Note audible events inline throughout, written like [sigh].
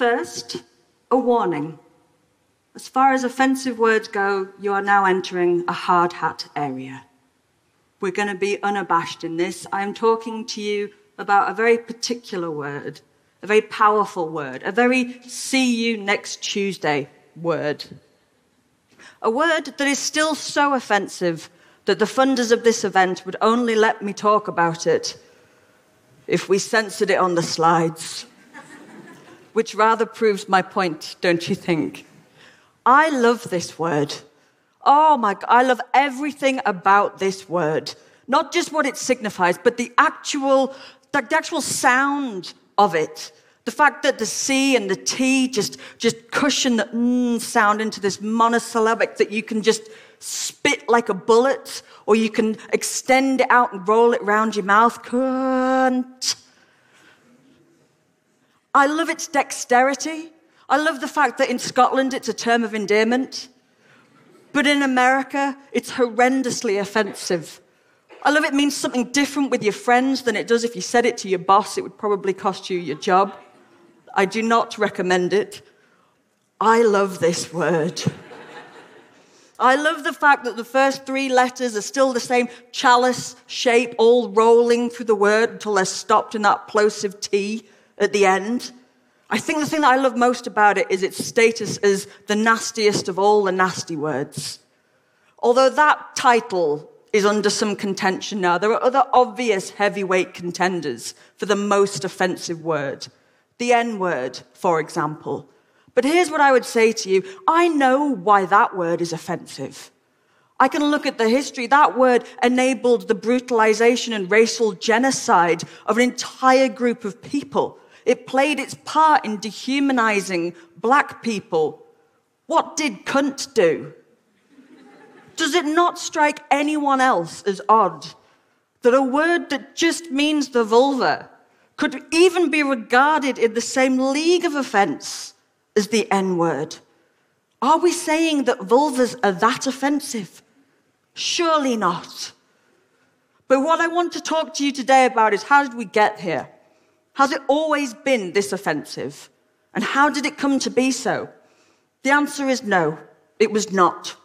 First, a warning. As far as offensive words go, you are now entering a hard hat area. We're going to be unabashed in this. I am talking to you about a very particular word, a very powerful word, a very see you next Tuesday word. A word that is still so offensive that the funders of this event would only let me talk about it if we censored it on the slides. Which rather proves my point, don't you think? I love this word. Oh my I love everything about this word. Not just what it signifies, but the actual, the actual sound of it. The fact that the C and the T just, just cushion the mm sound into this monosyllabic that you can just spit like a bullet, or you can extend it out and roll it around your mouth. Cunt. I love its dexterity. I love the fact that in Scotland it's a term of endearment, but in America it's horrendously offensive. I love it means something different with your friends than it does if you said it to your boss, it would probably cost you your job. I do not recommend it. I love this word. I love the fact that the first three letters are still the same chalice shape, all rolling through the word until they're stopped in that plosive T at the end. I think the thing that I love most about it is its status as the nastiest of all the nasty words. Although that title is under some contention now, there are other obvious heavyweight contenders for the most offensive word. The N word, for example. But here's what I would say to you I know why that word is offensive. I can look at the history. That word enabled the brutalization and racial genocide of an entire group of people. It played its part in dehumanizing black people. What did cunt do? Does it not strike anyone else as odd that a word that just means the vulva could even be regarded in the same league of offense as the N word. Are we saying that vulvas are that offensive? Surely not. But what I want to talk to you today about is how did we get here? Has it always been this offensive? And how did it come to be so? The answer is no, it was not.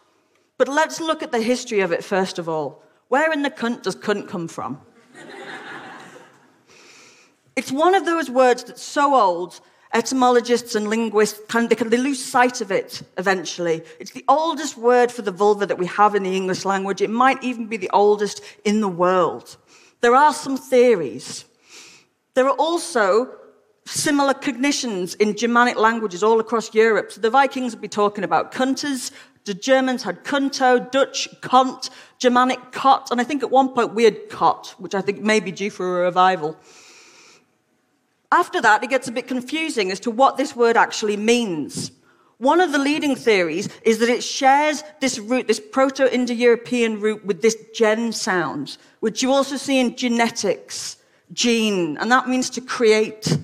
But let's look at the history of it first of all. Where in the cunt does cunt come from? [laughs] it's one of those words that's so old etymologists and linguists can, they, can, they lose sight of it eventually. It's the oldest word for the vulva that we have in the English language. It might even be the oldest in the world. There are some theories. There are also similar cognitions in Germanic languages all across Europe. So the Vikings would be talking about cunters. The Germans had kunto, Dutch kont, Germanic kot, and I think at one point we had kot, which I think may be due for a revival. After that, it gets a bit confusing as to what this word actually means. One of the leading theories is that it shares this root, this Proto Indo European root, with this gen sound, which you also see in genetics, gene, and that means to create.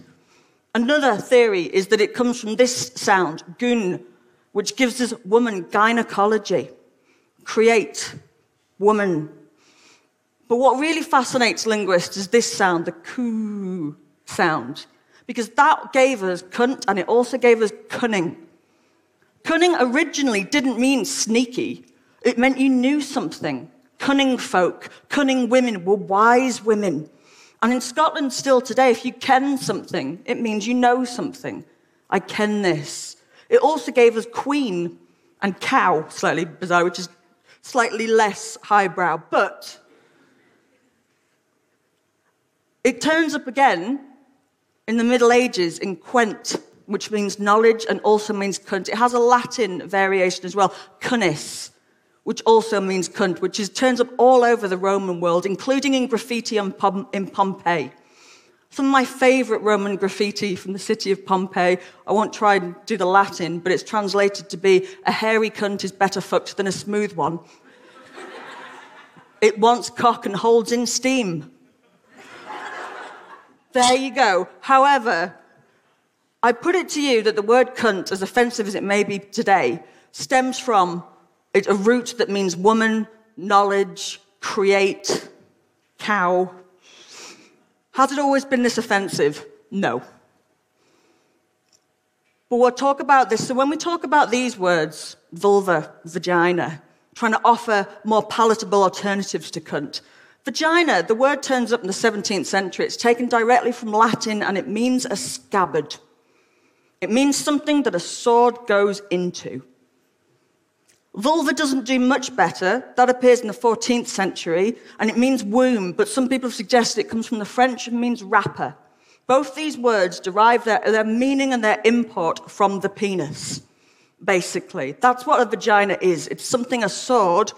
Another theory is that it comes from this sound, gun, which gives us woman gynecology, create, woman. But what really fascinates linguists is this sound, the coo sound because that gave us cunt and it also gave us cunning. Cunning originally didn't mean sneaky, it meant you knew something. Cunning folk, cunning women were wise women. And in Scotland, still today, if you ken something, it means you know something. I ken this. It also gave us queen and cow, slightly bizarre, which is slightly less highbrow. But it turns up again in the Middle Ages in Quent, which means knowledge and also means cunt. It has a Latin variation as well, cunnus, which also means cunt, which is, turns up all over the Roman world, including in graffiti in, Pom- in Pompeii. Some of my favorite Roman graffiti from the city of Pompeii, I won't try and do the Latin, but it's translated to be a hairy cunt is better fucked than a smooth one. it wants cock and holds in steam. There you go. However, I put it to you that the word cunt, as offensive as it may be today, stems from a root that means woman, knowledge, create, cow. Has it always been this offensive? No. But we'll talk about this. So when we talk about these words, vulva, vagina, trying to offer more palatable alternatives to cunt, vagina, the word turns up in the 17th century. It's taken directly from Latin and it means a scabbard. It means something that a sword goes into. Vulva doesn't do much better. That appears in the 14th century, and it means womb, but some people have suggested it comes from the French and means wrapper. Both these words derive their, their meaning and their import from the penis, basically. That's what a vagina is. It's something a sword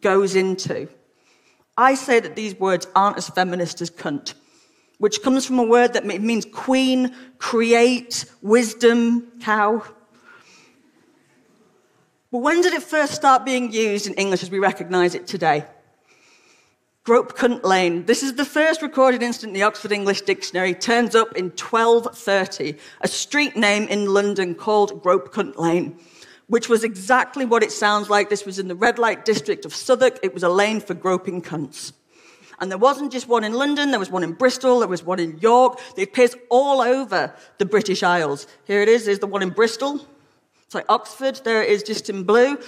goes into. I say that these words aren't as feminist as cunt, which comes from a word that means queen, create, wisdom, cow. But when did it first start being used in English as we recognize it today? Grope Cunt Lane. This is the first recorded incident in the Oxford English Dictionary. Turns up in 1230, a street name in London called Grope Cunt Lane, which was exactly what it sounds like. This was in the red light district of Southwark. It was a lane for groping cunts. And there wasn't just one in London, there was one in Bristol, there was one in York. It appears all over the British Isles. Here it is, there's the one in Bristol. Like Oxford, there it is just in blue.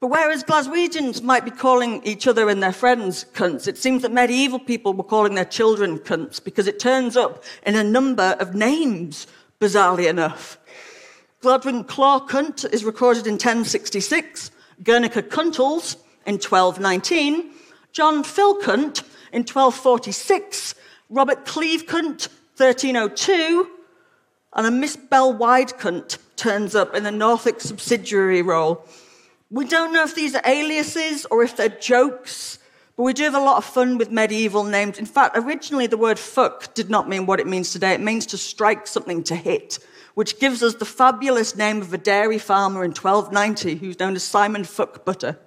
But whereas Glaswegians might be calling each other and their friends cunts, it seems that medieval people were calling their children cunts because it turns up in a number of names, bizarrely enough. Gladwin Claw Cunt is recorded in 1066, Gunoka Cuntles in 1219, John Cunt in 1246, Robert Cleave Cunt 1302, and a Miss Bell Wide Cunt turns up in the Norfolk subsidiary role. We don't know if these are aliases or if they're jokes, but we do have a lot of fun with medieval names. In fact, originally the word fuck did not mean what it means today. It means to strike something, to hit, which gives us the fabulous name of a dairy farmer in 1290 who's known as Simon Fuck Butter.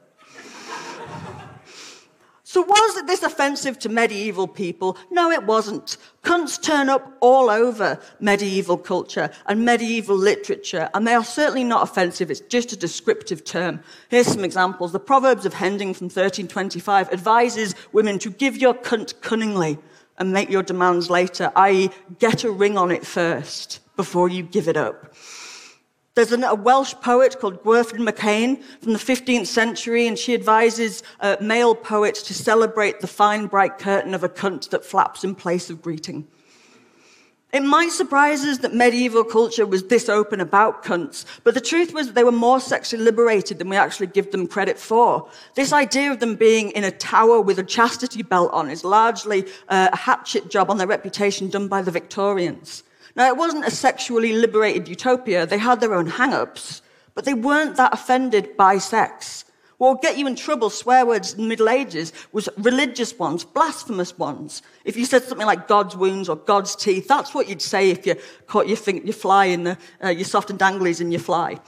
So was this offensive to medieval people? No, it wasn't. Cunts turn up all over medieval culture and medieval literature, and they are certainly not offensive. It's just a descriptive term. Here's some examples. The Proverbs of Hending from 1325 advises women to give your cunt cunningly and make your demands later, i.e., get a ring on it first before you give it up. There's a Welsh poet called Gwerful Mechain from the 15th century, and she advises uh, male poets to celebrate the fine, bright curtain of a cunt that flaps in place of greeting. It might surprise us that medieval culture was this open about cunts, but the truth was that they were more sexually liberated than we actually give them credit for. This idea of them being in a tower with a chastity belt on is largely uh, a hatchet job on their reputation done by the Victorians. Now, it wasn't a sexually liberated utopia. They had their own hang ups, but they weren't that offended by sex. What would get you in trouble, swear words in the Middle Ages, was religious ones, blasphemous ones. If you said something like God's wounds or God's teeth, that's what you'd say if you caught your, fly in the, uh, your soft and danglies in your fly.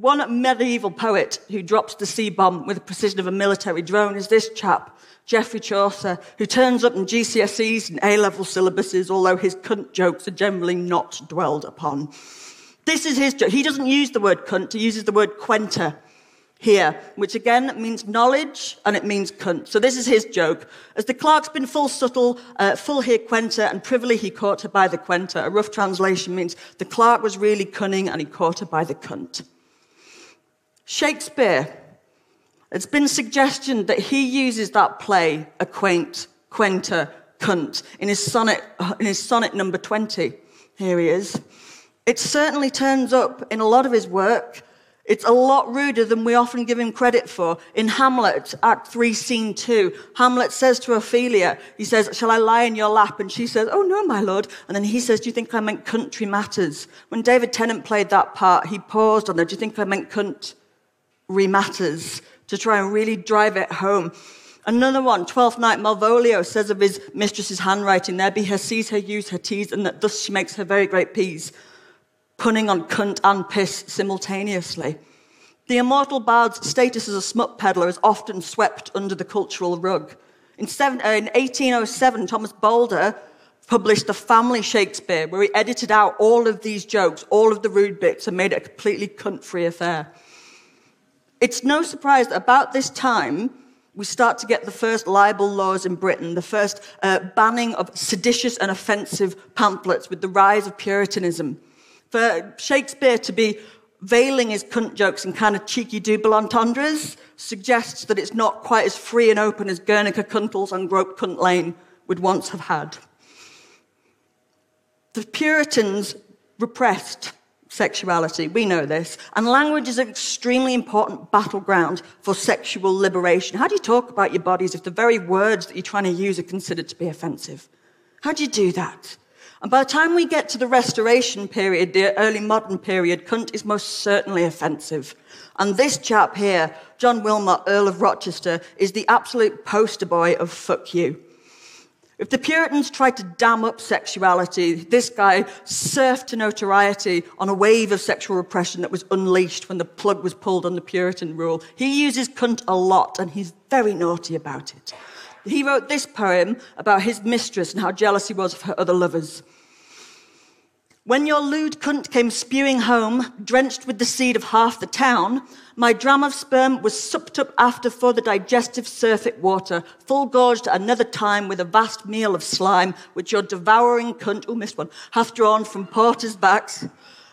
One medieval poet who drops the C bomb with the precision of a military drone is this chap. Geoffrey Chaucer, who turns up in GCSEs and A level syllabuses, although his cunt jokes are generally not dwelled upon. This is his joke. He doesn't use the word cunt, he uses the word quenter here, which again means knowledge and it means cunt. So this is his joke. As the clerk's been full subtle, uh, full here quenter, and privily he caught her by the quenter. A rough translation means the clerk was really cunning and he caught her by the cunt. Shakespeare it's been suggested that he uses that play, acquaint, quenter, cunt, in his sonnet, in his sonnet number 20. Here he is. It certainly turns up in a lot of his work. It's a lot ruder than we often give him credit for. In Hamlet, Act 3, Scene 2, Hamlet says to Ophelia, he says, Shall I lie in your lap? And she says, Oh, no, my lord. And then he says, Do you think I meant country matters? When David Tennant played that part, he paused on there, Do you think I meant cunt matters? to try and really drive it home. Another one, Twelfth Night, Malvolio says of his mistress's handwriting, there be her C's, her U's, her T's, and that thus she makes her very great P's, punning on cunt and piss simultaneously. The immortal bard's status as a smut peddler is often swept under the cultural rug. In, uh, in 1807, Thomas Bowdler published The Family Shakespeare, where he edited out all of these jokes, all of the rude bits, and made it a completely cunt free affair. It's no surprise that about this time, we start to get the first libel laws in Britain, the first uh, banning of seditious and offensive pamphlets with the rise of Puritanism. For Shakespeare to be veiling his cunt jokes in kind of cheeky double entendres suggests that it's not quite as free and open as Gunoka Cuntles and Grope Cunt Lane would once have had. The Puritans repressed sexuality, we know this, and language is an extremely important battleground for sexual liberation. How do you talk about your bodies if the very words that you're trying to use are considered to be offensive? How do you do that? And by the time we get to the Restoration period, the early modern period, cunt is most certainly offensive. And this chap here, John Wilmot, Earl of Rochester, is the absolute poster boy of fuck you. If the Puritans tried to dam up sexuality, this guy surfed to notoriety on a wave of sexual repression that was unleashed when the plug was pulled on the Puritan rule. He uses cunt a lot, and he's very naughty about it. He wrote this poem about his mistress and how jealous he was of her other lovers. When your lewd cunt came spewing home, drenched with the seed of half the town, my dram of sperm was supped up after for the digestive surfeit water, full gorged another time with a vast meal of slime, which your devouring cunt, oh, missed one, hath drawn from porters' backs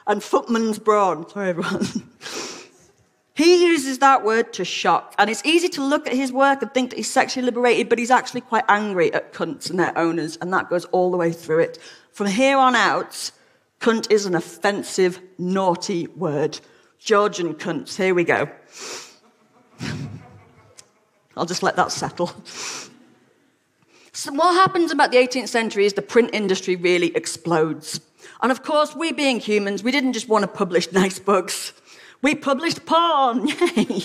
and footmen's brawn. [laughs] Sorry, everyone. he uses that word to shock, and it's easy to look at his work and think that he's sexually liberated, but he's actually quite angry at cunts and their owners, and that goes all the way through it. From here on out, Cunt is an offensive, naughty word. Georgian cunts, here we go. [laughs] I'll just let that settle. So, what happens about the 18th century is the print industry really explodes. And of course, we being humans, we didn't just want to publish nice books, we published porn. [laughs] Yay!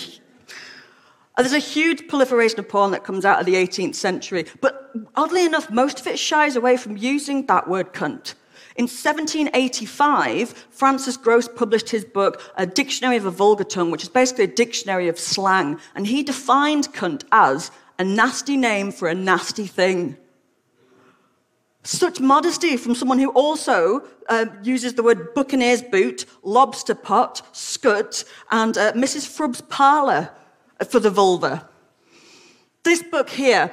There's a huge proliferation of porn that comes out of the 18th century, but oddly enough, most of it shies away from using that word cunt. In 1785, Francis Grose published his book, A Dictionary of a Vulgar Tongue, which is basically a dictionary of slang. And he defined cunt as a nasty name for a nasty thing. Such modesty from someone who also uh, uses the word buccaneer's boot, lobster pot, scut, and uh, Mrs. Frubb's parlour for the vulva. This book here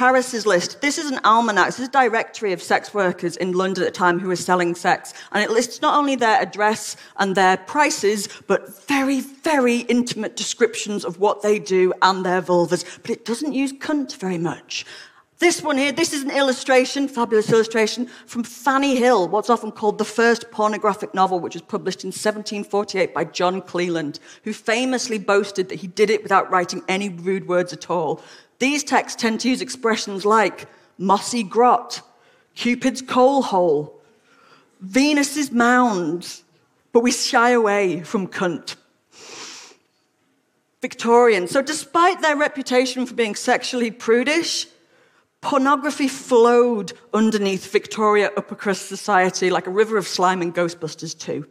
Harris's list. This is an almanac. This is a directory of sex workers in London at the time who were selling sex. And it lists not only their address and their prices, but very, very intimate descriptions of what they do and their vulvas. But it doesn't use cunt very much. This one here, this is an illustration, fabulous illustration, from Fanny Hill, what's often called the first pornographic novel, which was published in 1748 by John Cleland, who famously boasted that he did it without writing any rude words at all. These texts tend to use expressions like mossy grot, Cupid's coal hole, Venus's mound, but we shy away from cunt. Victorian. So, despite their reputation for being sexually prudish, pornography flowed underneath Victoria upper crust society like a river of slime in Ghostbusters 2.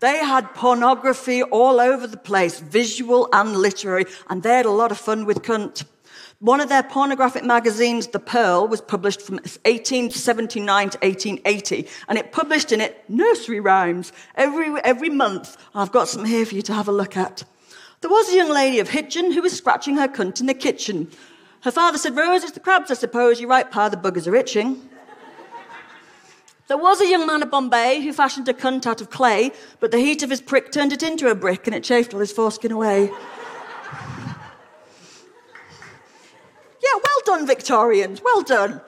They had pornography all over the place, visual and literary, and they had a lot of fun with cunt. One of their pornographic magazines, The Pearl, was published from 1879 to 1880, and it published in it nursery rhymes every, every month. I've got some here for you to have a look at. There was a young lady of Hitchin who was scratching her cunt in the kitchen. Her father said, Rose, it's the crabs, I suppose. You're right, pa, the buggers are itching. There was a young man of Bombay who fashioned a cunt out of clay, but the heat of his prick turned it into a brick and it chafed all his foreskin away. Yeah, well done, Victorians, well done.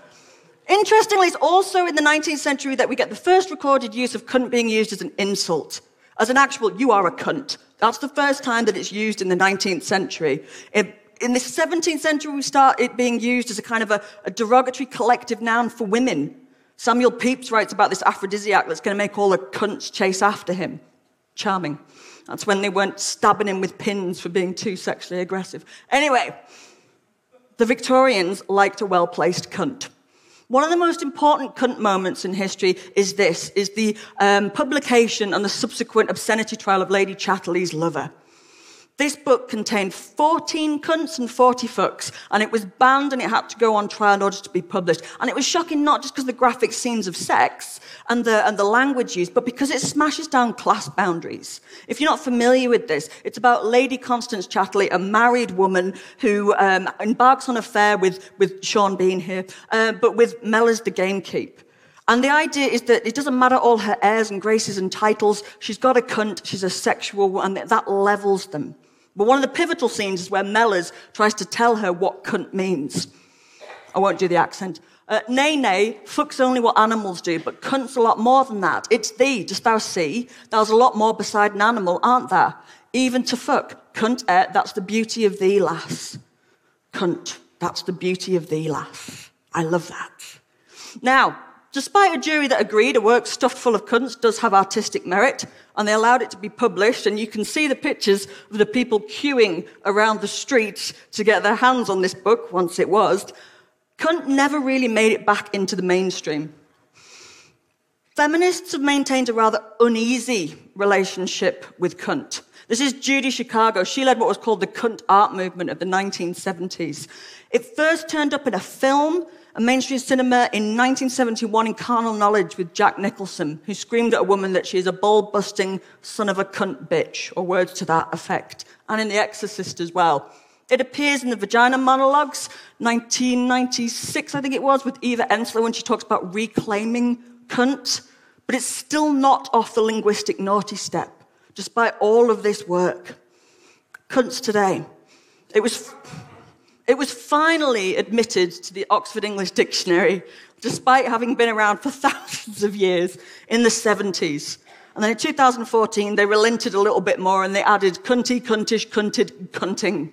Interestingly, it's also in the 19th century that we get the first recorded use of cunt being used as an insult, as an actual, you are a cunt. That's the first time that it's used in the 19th century. in the 17th century, we start it being used as a kind of a, a derogatory collective noun for women. Samuel Pepys writes about this aphrodisiac that's going to make all the cunts chase after him. Charming. That's when they weren't stabbing him with pins for being too sexually aggressive. Anyway, the Victorians liked a well-placed cunt. One of the most important cunt moments in history is this, is the um, publication and the subsequent obscenity trial of Lady Chatterley's lover. This book contained 14 cunts and 40 fucks, and it was banned and it had to go on trial in order to be published. And it was shocking not just because of the graphic scenes of sex and the, and the language used, but because it smashes down class boundaries. If you're not familiar with this, it's about Lady Constance Chatterley, a married woman who um, embarks on an affair with, with Sean Bean here, uh, but with Mellors the gamekeep. And the idea is that it doesn't matter all her airs and graces and titles. She's got a cunt, she's a sexual, and that levels them. But one of the pivotal scenes is where Mellors tries to tell her what cunt means. I won't do the accent. Uh, nay, nay, fuck's only what animals do, but cunt's a lot more than that. It's thee, dost thou see? There's a lot more beside an animal, aren't there? Even to fuck. Cunt, eh, that's the beauty of thee, lass. Cunt, that's the beauty of thee, lass. I love that. Now, despite a jury that agreed a work stuffed full of cunts does have artistic merit, and they allowed it to be published, and you can see the pictures of the people queuing around the streets to get their hands on this book once it was, cunt never really made it back into the mainstream. Feminists have maintained a rather uneasy relationship with cunt. This is Judy Chicago. She led what was called the cunt art movement of the 1970s. It first turned up in a film, mainstream cinema in 1971 in Carnal Knowledge with Jack Nicholson, who screamed at a woman that she is a ball busting son of a cunt bitch, or words to that effect, and in The Exorcist as well. It appears in the Vagina Monologues, 1996, I think it was, with Eva Ensler when she talks about reclaiming cunt. But it's still not off the linguistic naughty step despite all of this work. Cunts today. It was, it was finally admitted to the Oxford English Dictionary, despite having been around for [laughs] thousands of years in the 70s. And then in 2014, they relented a little bit more and they added cunty, cuntish, cunted, cunting.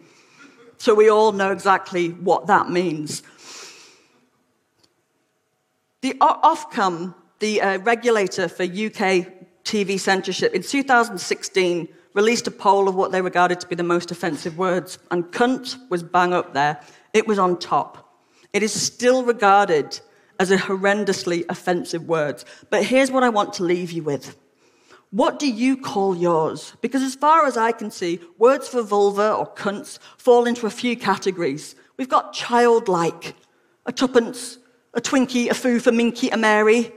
So we all know exactly what that means. The Ofcom, the uh, regulator for UK TV censorship, in 2016 released a poll of what they regarded to be the most offensive words, and cunt was bang up there. It was on top. It is still regarded as a horrendously offensive word. But here's what I want to leave you with. What do you call yours? Because as far as I can see, words for vulva or cunts fall into a few categories. We've got childlike, a tuppence, a Twinkie, a foo for Minky, a Mary,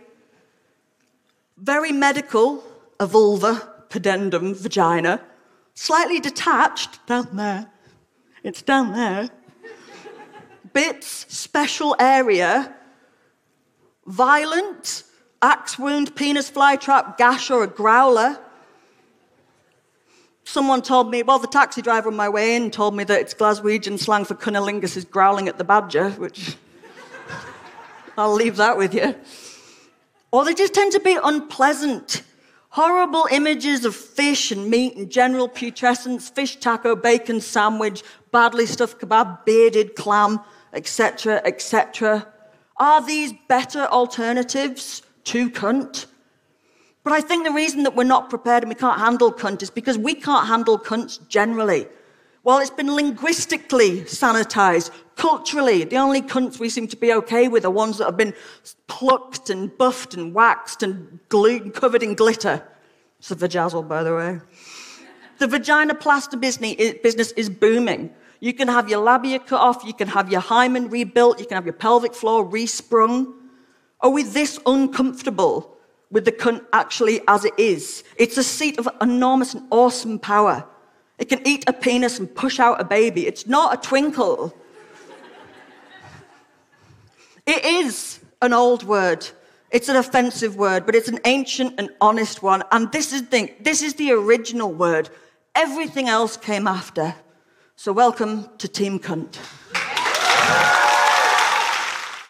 very medical, a vulva, pudendum, vagina. Slightly detached, down there. It's down there. Bits, special area. Violent, axe wound, penis flytrap, gash, or a growler. Someone told me, well, the taxi driver on my way in told me that it's Glaswegian slang for cunnilingus is growling at the badger, which [laughs] I'll leave that with you. Or they just tend to be unpleasant. Horrible images of fish and meat and general putrescence, fish taco, bacon sandwich, badly stuffed kebab, bearded clam, etc., etc. Are these better alternatives to cunt? But I think the reason that we're not prepared and we can't handle cunt is because we can't handle cunts generally. While it's been linguistically sanitized, culturally, the only cunts we seem to be okay with are ones that have been plucked and buffed and waxed and glued, covered in glitter. It's a vajazzle, by the way. The vaginoplasty business is booming. You can have your labia cut off, you can have your hymen rebuilt, you can have your pelvic floor resprung. Are we this uncomfortable with the cunt actually as it is? It's a seat of enormous and awesome power. It can eat a penis and push out a baby. It's not a twinkle. It is an old word. It's an offensive word, but it's an ancient and honest one. And this is the, this is the original word. Everything else came after. So welcome to Team Cunt.